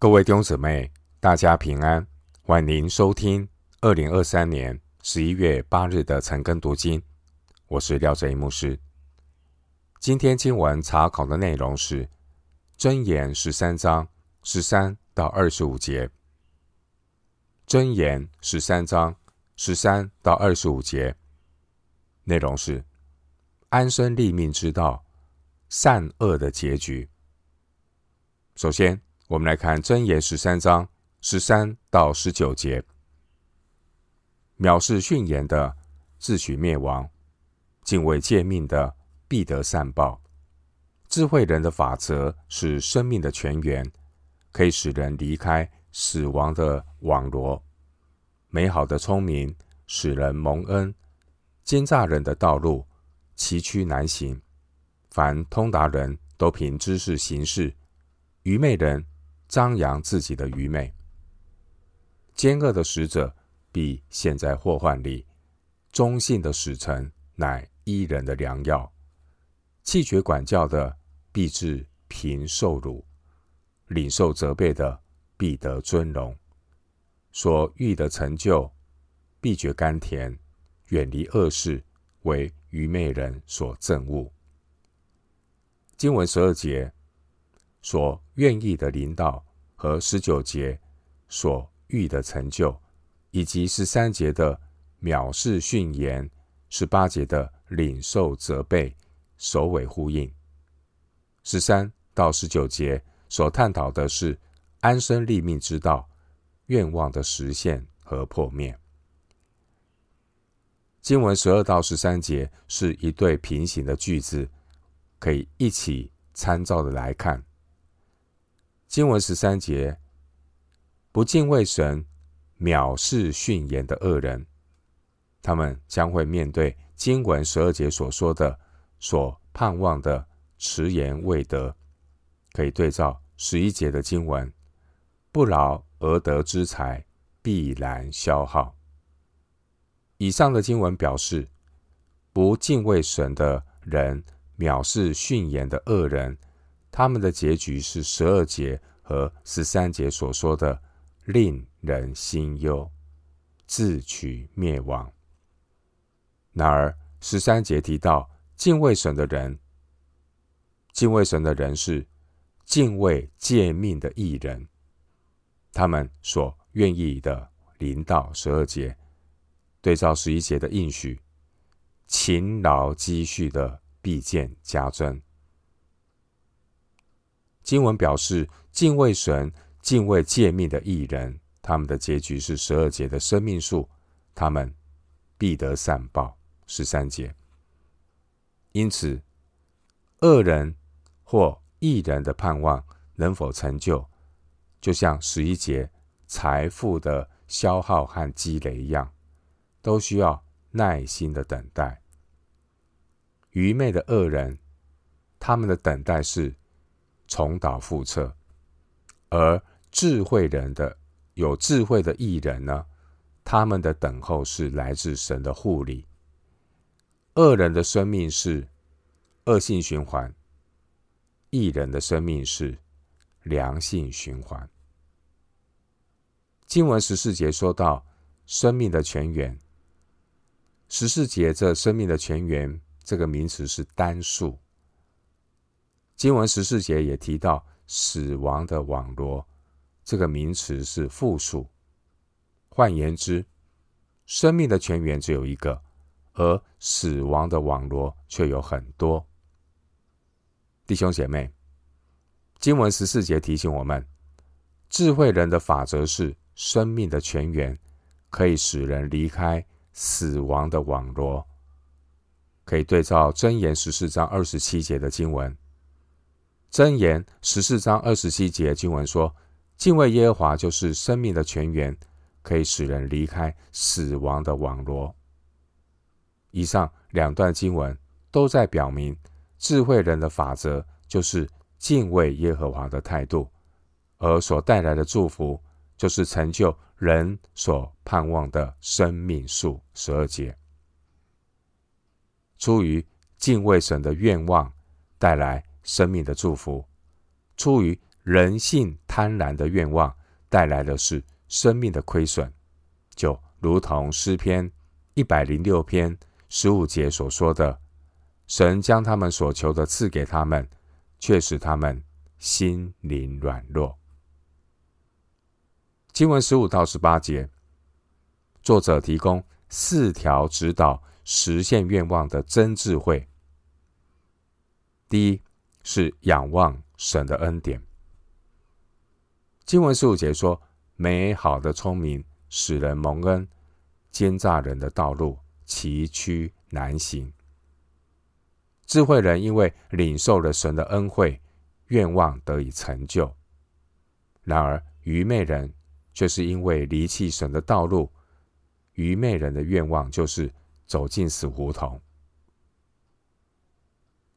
各位弟兄姊妹，大家平安，欢迎收听二零二三年十一月八日的晨更读经。我是廖哲一牧师。今天经文查考的内容是《箴言》十三章十三到二十五节，《箴言》十三章十三到二十五节内容是安身立命之道，善恶的结局。首先，我们来看箴言十三章十三到十九节：藐视训言的，自取灭亡；敬畏诫命的，必得善报。智慧人的法则是生命的泉源，可以使人离开死亡的网罗。美好的聪明使人蒙恩，奸诈人的道路崎岖难行。凡通达人都凭知识行事，愚昧人，张扬自己的愚昧，奸恶的使者必陷在祸患里；忠信的使臣乃伊人的良药。弃绝管教的必致贫受辱，领受责备的必得尊荣。所欲的成就必觉甘甜，远离恶事为愚昧人所憎恶。经文十二节。所愿意的领导和十九节所欲的成就，以及十三节的藐视训言，十八节的领受责备，首尾呼应。十三到十九节所探讨的是安身立命之道，愿望的实现和破灭。经文十二到十三节是一对平行的句子，可以一起参照的来看。经文十三节，不敬畏神、藐视训言的恶人，他们将会面对经文十二节所说的、所盼望的迟延未得。可以对照十一节的经文：不劳而得之财，必然消耗。以上的经文表示，不敬畏神的人、藐视训言的恶人。他们的结局是十二节和十三节所说的令人心忧，自取灭亡。然而十三节提到敬畏神的人，敬畏神的人是敬畏诫命的义人，他们所愿意的临到十二节，对照十一节的应许，勤劳积蓄的必见加增。经文表示，敬畏神、敬畏诫命的艺人，他们的结局是十二节的生命树，他们必得善报。十三节。因此，恶人或艺人的盼望能否成就，就像十一节财富的消耗和积累一样，都需要耐心的等待。愚昧的恶人，他们的等待是。重蹈覆辙，而智慧人的有智慧的艺人呢？他们的等候是来自神的护理。恶人的生命是恶性循环，艺人的生命是良性循环。经文十四节说到生命的泉源，十四节这生命的泉源这个名词是单数。经文十四节也提到死亡的网罗，这个名词是复数。换言之，生命的泉源只有一个，而死亡的网罗却有很多。弟兄姐妹，经文十四节提醒我们，智慧人的法则是生命的泉源，可以使人离开死亡的网罗。可以对照箴言十四章二十七节的经文。箴言十四章二十七节经文说：“敬畏耶和华就是生命的泉源，可以使人离开死亡的网罗。”以上两段经文都在表明，智慧人的法则就是敬畏耶和华的态度，而所带来的祝福就是成就人所盼望的生命树。十二节，出于敬畏神的愿望带来。生命的祝福，出于人性贪婪的愿望带来的是生命的亏损，就如同诗篇一百零六篇十五节所说的：“神将他们所求的赐给他们，却使他们心灵软弱。”经文十五到十八节，作者提供四条指导实现愿望的真智慧。第一是仰望神的恩典。经文十五节说：“美好的聪明使人蒙恩，奸诈人的道路崎岖难行。”智慧人因为领受了神的恩惠，愿望得以成就；然而愚昧人却是因为离弃神的道路，愚昧人的愿望就是走进死胡同。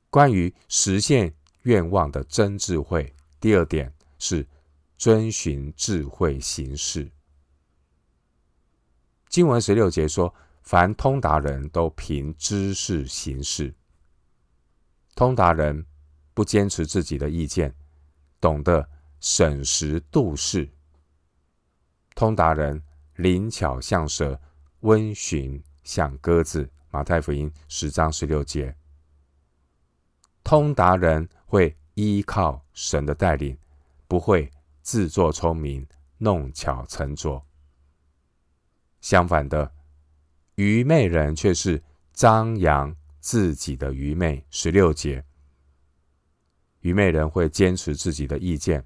关于实现愿望的真智慧，第二点是。遵循智慧行事。经文十六节说：“凡通达人都凭知识行事。通达人不坚持自己的意见，懂得审时度势。通达人灵巧像蛇，温驯像鸽子。”马太福音十章十六节。通达人会依靠神的带领，不会。自作聪明，弄巧成拙。相反的，愚昧人却是张扬自己的愚昧。十六节，愚昧人会坚持自己的意见。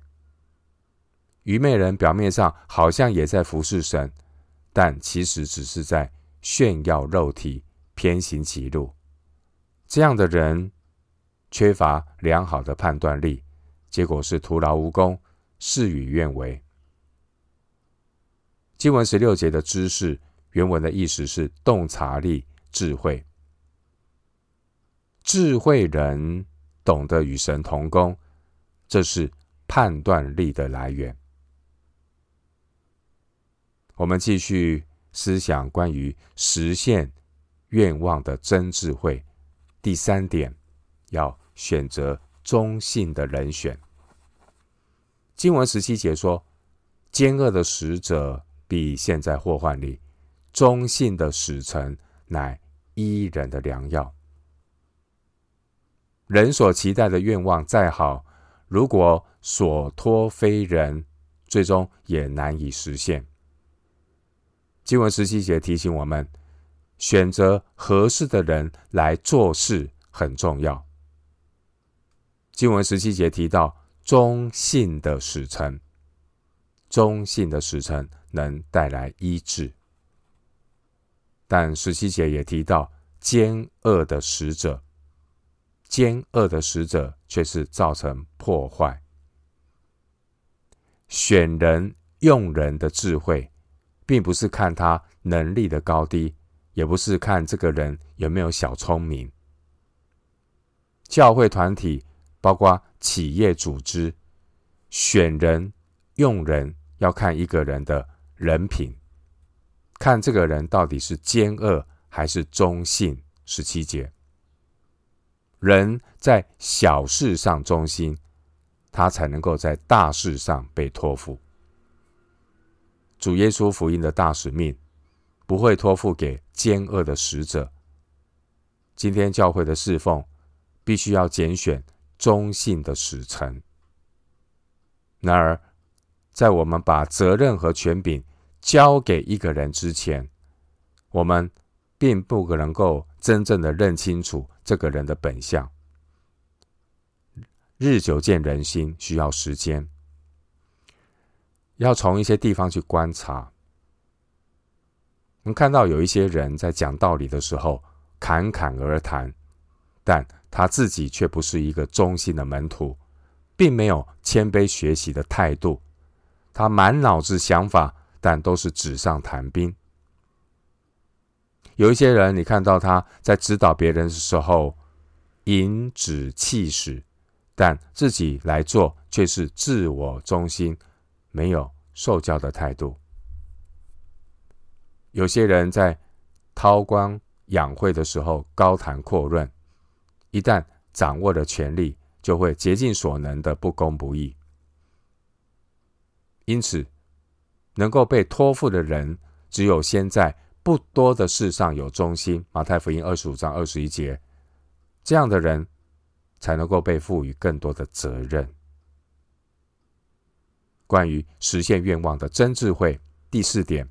愚昧人表面上好像也在服侍神，但其实只是在炫耀肉体，偏行己路。这样的人缺乏良好的判断力，结果是徒劳无功。事与愿违。经文十六节的知识原文的意思是洞察力、智慧。智慧人懂得与神同工，这是判断力的来源。我们继续思想关于实现愿望的真智慧。第三点，要选择中性的人选。经文十七节说：“奸恶的使者必陷在祸患里，中性的使臣乃医人的良药。人所期待的愿望再好，如果所托非人，最终也难以实现。”经文十七节提醒我们，选择合适的人来做事很重要。经文十七节提到。忠信的使臣，忠信的使臣能带来医治，但十七节也提到奸恶的使者，奸恶的使者却是造成破坏。选人用人的智慧，并不是看他能力的高低，也不是看这个人有没有小聪明。教会团体包括。企业组织选人用人，要看一个人的人品，看这个人到底是奸恶还是忠信。十七节，人在小事上忠心，他才能够在大事上被托付。主耶稣福音的大使命不会托付给奸恶的使者。今天教会的侍奉必须要拣选。忠信的使臣。然而，在我们把责任和权柄交给一个人之前，我们并不能够真正的认清楚这个人的本相。日久见人心，需要时间。要从一些地方去观察。我们看到有一些人在讲道理的时候侃侃而谈，但他自己却不是一个忠心的门徒，并没有谦卑学习的态度。他满脑子想法，但都是纸上谈兵。有一些人，你看到他在指导别人的时候，颐指气使，但自己来做却是自我中心，没有受教的态度。有些人在韬光养晦的时候，高谈阔论。一旦掌握了权力，就会竭尽所能的不公不义。因此，能够被托付的人，只有先在不多的事上有忠心。马太福音二十五章二十一节，这样的人才能够被赋予更多的责任。关于实现愿望的真智慧，第四点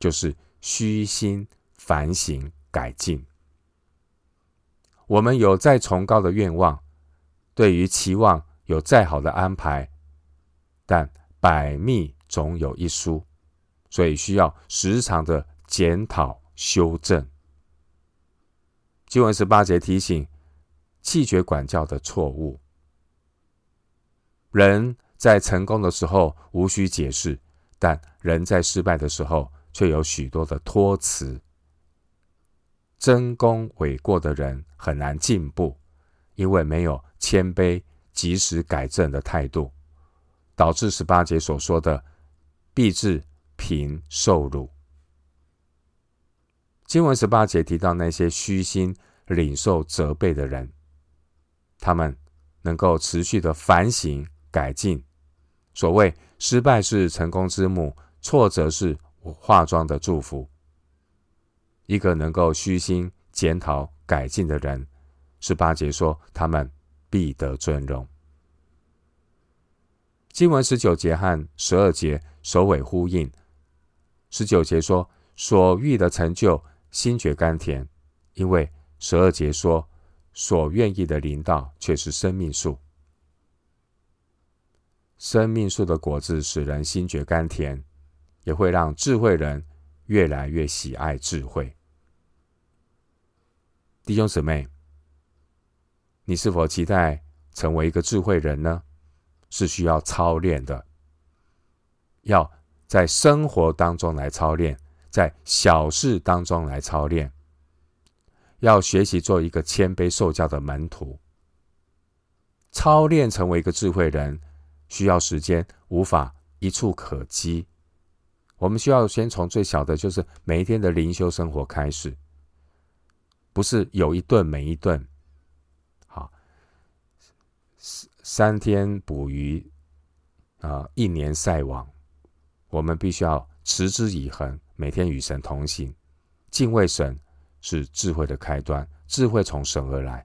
就是虚心反省改进。我们有再崇高的愿望，对于期望有再好的安排，但百密总有一疏，所以需要时常的检讨修正。经文十八节提醒弃绝管教的错误。人在成功的时候无需解释，但人在失败的时候却有许多的托辞。争功诿过的人很难进步，因为没有谦卑、及时改正的态度，导致十八节所说的必致贫受辱。经文十八节提到那些虚心领受责备的人，他们能够持续的反省改进。所谓失败是成功之母，挫折是化妆的祝福。一个能够虚心检讨改进的人，十八节说他们必得尊荣。经文十九节和十二节首尾呼应。十九节说所欲的成就，心觉甘甜；因为十二节说所愿意的领导，却是生命树。生命树的果子使人心觉甘甜，也会让智慧人。越来越喜爱智慧，弟兄姊妹，你是否期待成为一个智慧人呢？是需要操练的，要在生活当中来操练，在小事当中来操练，要学习做一个谦卑受教的门徒。操练成为一个智慧人，需要时间，无法一触可及。我们需要先从最小的，就是每一天的灵修生活开始，不是有一顿没一顿，好，三三天捕鱼，啊，一年晒网。我们必须要持之以恒，每天与神同行，敬畏神是智慧的开端，智慧从神而来，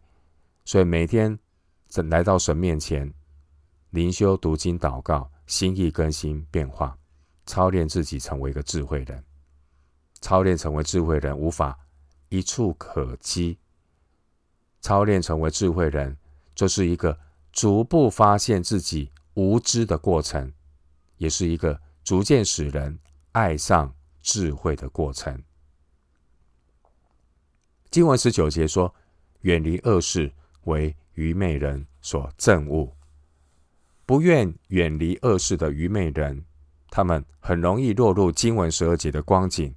所以每天来到神面前，灵修、读经、祷告，心意更新变化。操练自己成为一个智慧人，操练成为智慧人无法一触可几。操练成为智慧人，这是一个逐步发现自己无知的过程，也是一个逐渐使人爱上智慧的过程。经文十九节说：“远离恶事，为愚昧人所憎恶。”不愿远离恶事的愚昧人。他们很容易落入经文十二节的光景，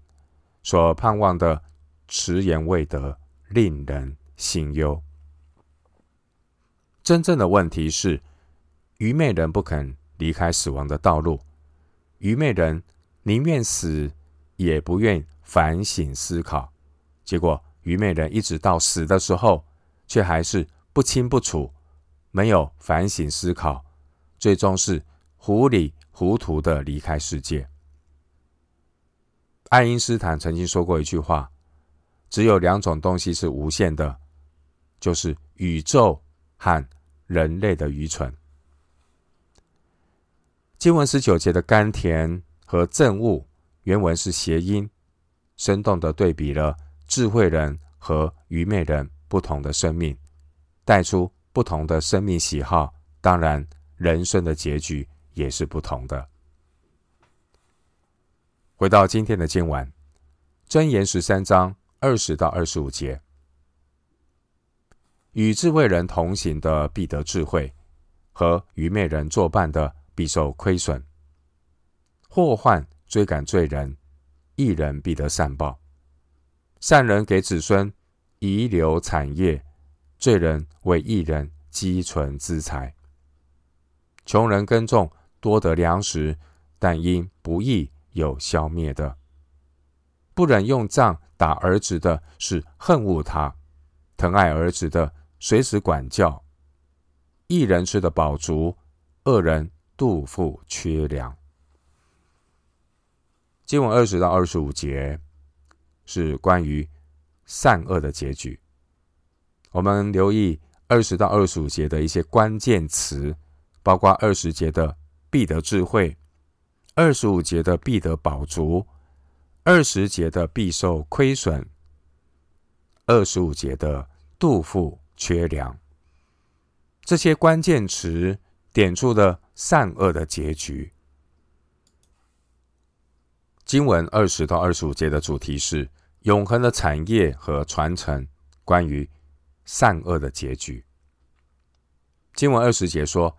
所盼望的迟延未得，令人心忧。真正的问题是，愚昧人不肯离开死亡的道路，愚昧人宁愿死，也不愿反省思考。结果，愚昧人一直到死的时候，却还是不清不楚，没有反省思考，最终是糊里。糊涂的离开世界。爱因斯坦曾经说过一句话：“只有两种东西是无限的，就是宇宙和人类的愚蠢。”经文十九节的甘甜和憎恶，原文是谐音，生动的对比了智慧人和愚昧人不同的生命，带出不同的生命喜好，当然人生的结局。也是不同的。回到今天的经文，箴言十三章二十到二十五节：与智慧人同行的必得智慧，和愚昧人作伴的必受亏损。祸患追赶罪人，一人必得善报。善人给子孙遗留产业，罪人为一人积存资财。穷人耕种。多得粮食，但因不义有消灭的。不忍用杖打儿子的，是恨恶他；疼爱儿子的，随时管教。一人吃的饱足，二人肚腹缺粮。经文二十到二十五节是关于善恶的结局。我们留意二十到二十五节的一些关键词，包括二十节的必得智慧，二十五节的必得饱足，二十节的必受亏损，二十五节的肚腹缺粮。这些关键词点出了善恶的结局。经文二十到二十五节的主题是永恒的产业和传承，关于善恶的结局。经文二十节说：“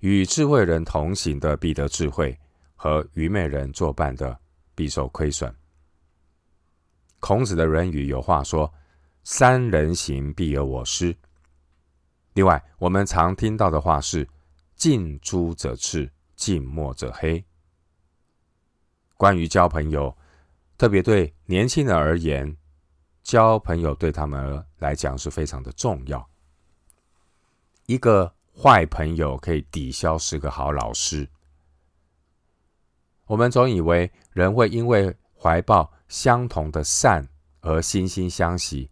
与智慧人同行的必得智慧，和愚昧人作伴的必受亏损。”孔子的《论语》有话说：“三人行，必有我师。”另外，我们常听到的话是：“近朱者赤，近墨者黑。”关于交朋友，特别对年轻人而言，交朋友对他们来讲是非常的重要。一个坏朋友可以抵消十个好老师。我们总以为人会因为怀抱相同的善而惺惺相惜，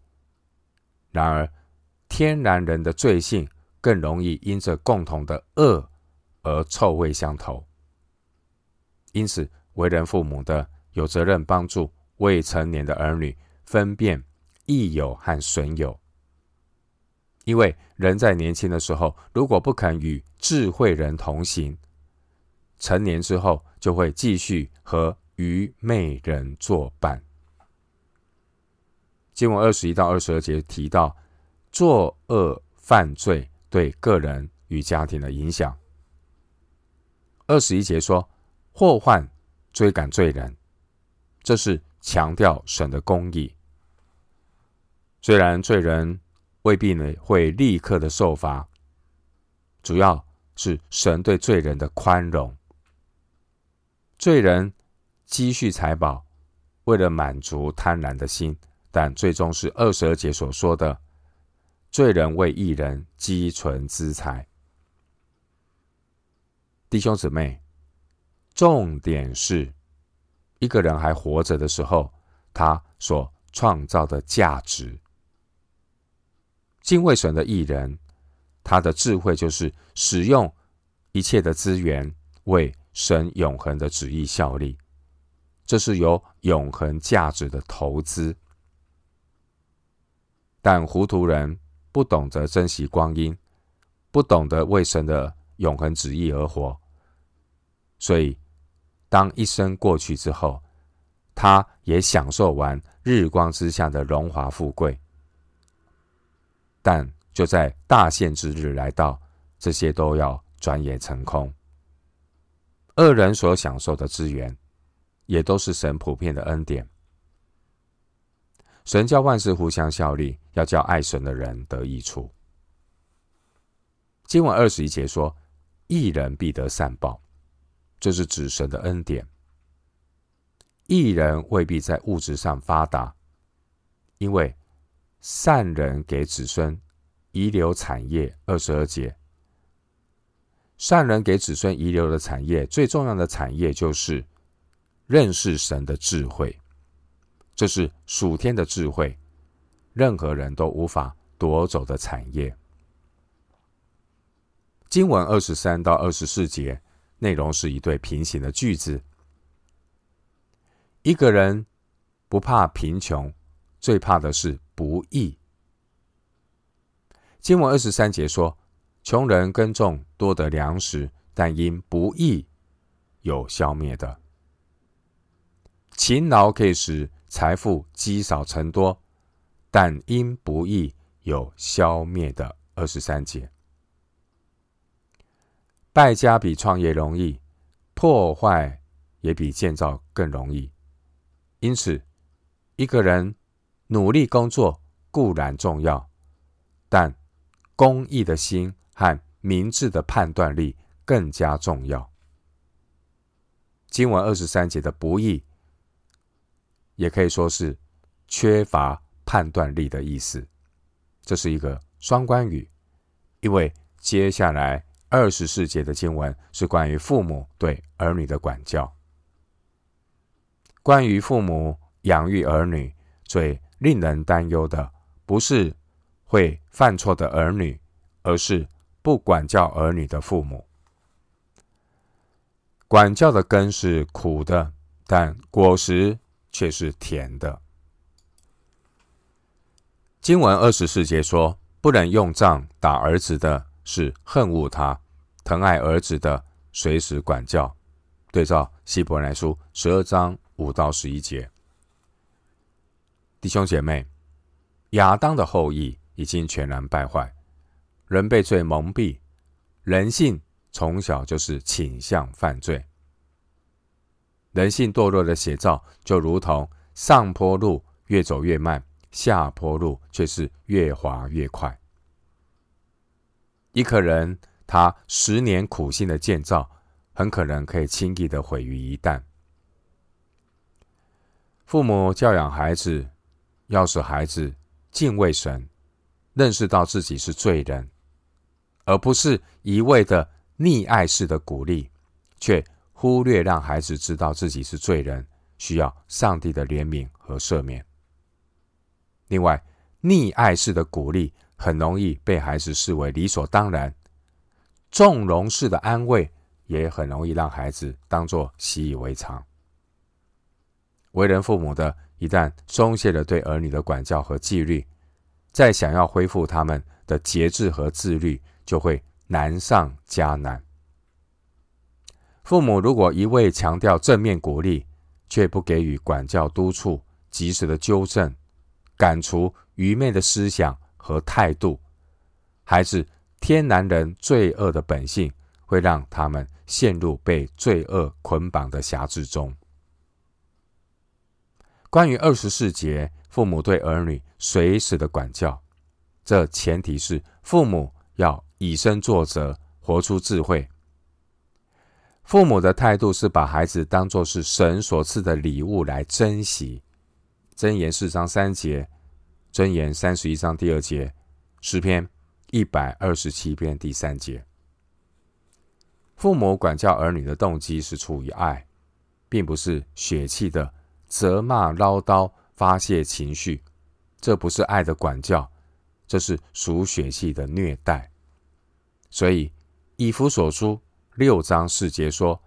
然而天然人的罪性更容易因着共同的恶而臭味相投。因此，为人父母的有责任帮助未成年的儿女分辨益友和损友，因为人在年轻的时候，如果不肯与智慧人同行，成年之后就会继续和愚昧人作伴。经文二十一到二十二节提到作恶犯罪对个人与家庭的影响。二十一节说祸患。追赶罪人，这是强调神的公义。虽然罪人未必呢会立刻的受罚，主要是神对罪人的宽容。罪人积蓄财宝，为了满足贪婪的心，但最终是二十二节所说的，罪人为一人积存资财。弟兄姊妹。重点是，一个人还活着的时候，他所创造的价值。敬畏神的艺人，他的智慧就是使用一切的资源为神永恒的旨意效力，这是有永恒价值的投资。但糊涂人不懂得珍惜光阴，不懂得为神的永恒旨意而活，所以。当一生过去之后，他也享受完日光之下的荣华富贵，但就在大限之日来到，这些都要转眼成空。恶人所享受的资源，也都是神普遍的恩典。神叫万事互相效力，要叫爱神的人得益处。经文二十一节说：“一人必得善报。”这是指神的恩典。一人未必在物质上发达，因为善人给子孙遗留产业。二十二节，善人给子孙遗留的产业，最重要的产业就是认识神的智慧。这是属天的智慧，任何人都无法夺走的产业。经文二十三到二十四节。内容是一对平行的句子。一个人不怕贫穷，最怕的是不义。经文二十三节说：“穷人耕种多得粮食，但因不义有消灭的。勤劳可以使财富积少成多，但因不义有消灭的。”二十三节。败家比创业容易，破坏也比建造更容易。因此，一个人努力工作固然重要，但公义的心和明智的判断力更加重要。经文二十三节的不义，也可以说是缺乏判断力的意思。这是一个双关语，因为接下来。二十四节的经文是关于父母对儿女的管教。关于父母养育儿女，最令人担忧的，不是会犯错的儿女，而是不管教儿女的父母。管教的根是苦的，但果实却是甜的。经文二十四节说：“不能用杖打儿子的，是恨恶他；疼爱儿子的，随时管教。”对照希伯来书十二章五到十一节。弟兄姐妹，亚当的后裔已经全然败坏，人被罪蒙蔽，人性。从小就是倾向犯罪，人性堕落的写照，就如同上坡路越走越慢，下坡路却是越滑越快。一个人他十年苦心的建造，很可能可以轻易的毁于一旦。父母教养孩子，要使孩子敬畏神，认识到自己是罪人，而不是一味的。溺爱式的鼓励，却忽略让孩子知道自己是罪人，需要上帝的怜悯和赦免。另外，溺爱式的鼓励很容易被孩子视为理所当然，纵容式的安慰也很容易让孩子当作习以为常。为人父母的，一旦松懈了对儿女的管教和纪律，再想要恢复他们的节制和自律，就会。难上加难。父母如果一味强调正面鼓励，却不给予管教督促、及时的纠正、赶除愚昧的思想和态度，孩子天然人罪恶的本性，会让他们陷入被罪恶捆绑的辖制中。关于二十四节，父母对儿女随时的管教，这前提是父母要。以身作则，活出智慧。父母的态度是把孩子当作是神所赐的礼物来珍惜。箴言四章三节，箴言三十一章第二节，诗篇一百二十七篇第三节。父母管教儿女的动机是出于爱，并不是血气的责骂、唠叨、发泄情绪。这不是爱的管教，这是属血气的虐待。所以，以弗所书六章四节说：“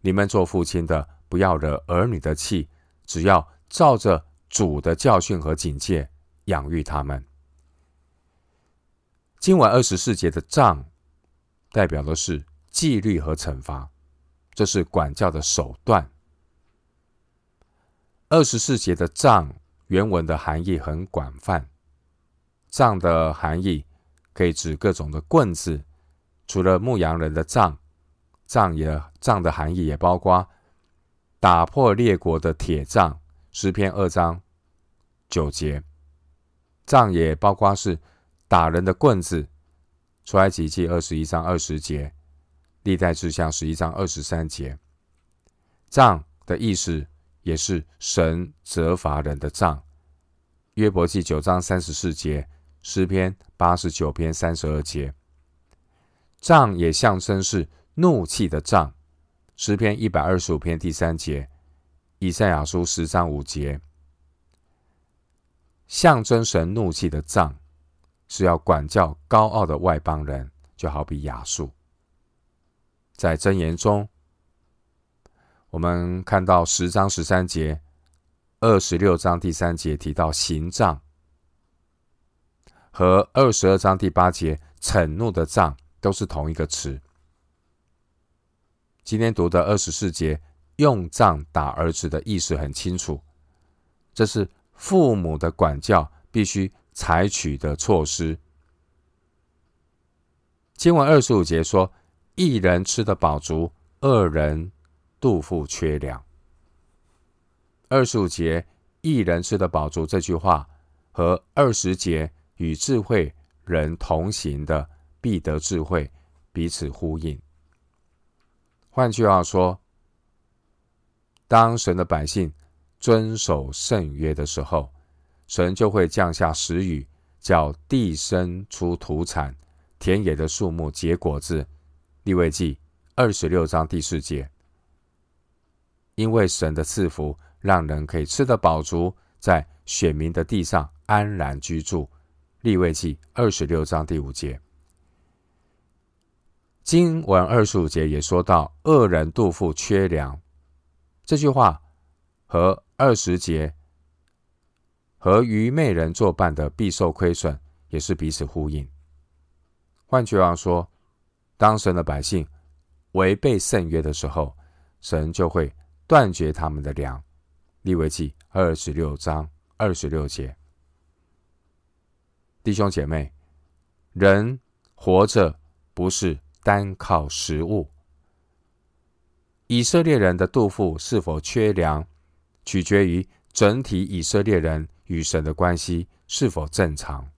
你们做父亲的，不要惹儿女的气，只要照着主的教训和警戒养育他们。”今晚二十四节的杖，代表的是纪律和惩罚，这是管教的手段。二十四节的杖原文的含义很广泛，杖的含义可以指各种的棍子。除了牧羊人的杖，杖也杖的含义也包括打破列国的铁杖，诗篇二章九节。杖也包括是打人的棍子，出埃及记二十一章二十节，历代志下十一章二十三节。杖的意思也是神责罚人的杖，约伯记九章三十四节，诗篇八十九篇三十二节。杖也象征是怒气的杖，诗篇一百二十五篇第三节，以赛亚书十章五节，象征神怒气的杖是要管教高傲的外邦人，就好比亚述。在箴言中，我们看到十章十三节、二十六章第三节提到刑杖，和二十二章第八节惩怒的杖。都是同一个词。今天读的二十四节，用杖打儿子的意思很清楚，这是父母的管教必须采取的措施。经文二十五节说：“一人吃得饱足，二人肚腹缺粮。”二十五节“一人吃得饱足”这句话和二十节与智慧人同行的。必得智慧，彼此呼应。换句话说，当神的百姓遵守圣约的时候，神就会降下时雨，叫地生出土产，田野的树木结果子。利未记二十六章第四节。因为神的赐福，让人可以吃得饱足，在选民的地上安然居住。利未记二十六章第五节，经文二十五节也说到恶人肚腹缺粮，这句话和二十节和愚昧人作伴的必受亏损也是彼此呼应。换句话说，当神的百姓违背圣约的时候，神就会断绝他们的粮。利未记二十六章二十六节。弟兄姐妹，人活着不是单靠食物。以色列人的肚腹是否缺粮，取决于整体以色列人与神的关系是否正常。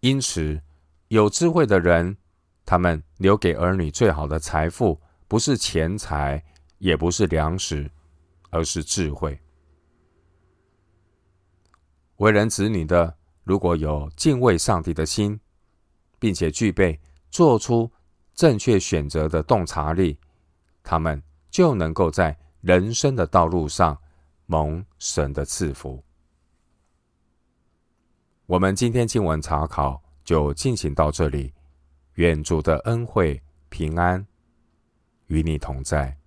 因此，有智慧的人，他们留给儿女最好的财富，不是钱财，也不是粮食，而是智慧。为人子女的，如果有敬畏上帝的心，并且具备做出正确选择的洞察力，他们就能够在人生的道路上蒙神的赐福。我们今天经文查考就进行到这里，愿主的恩惠平安与你同在。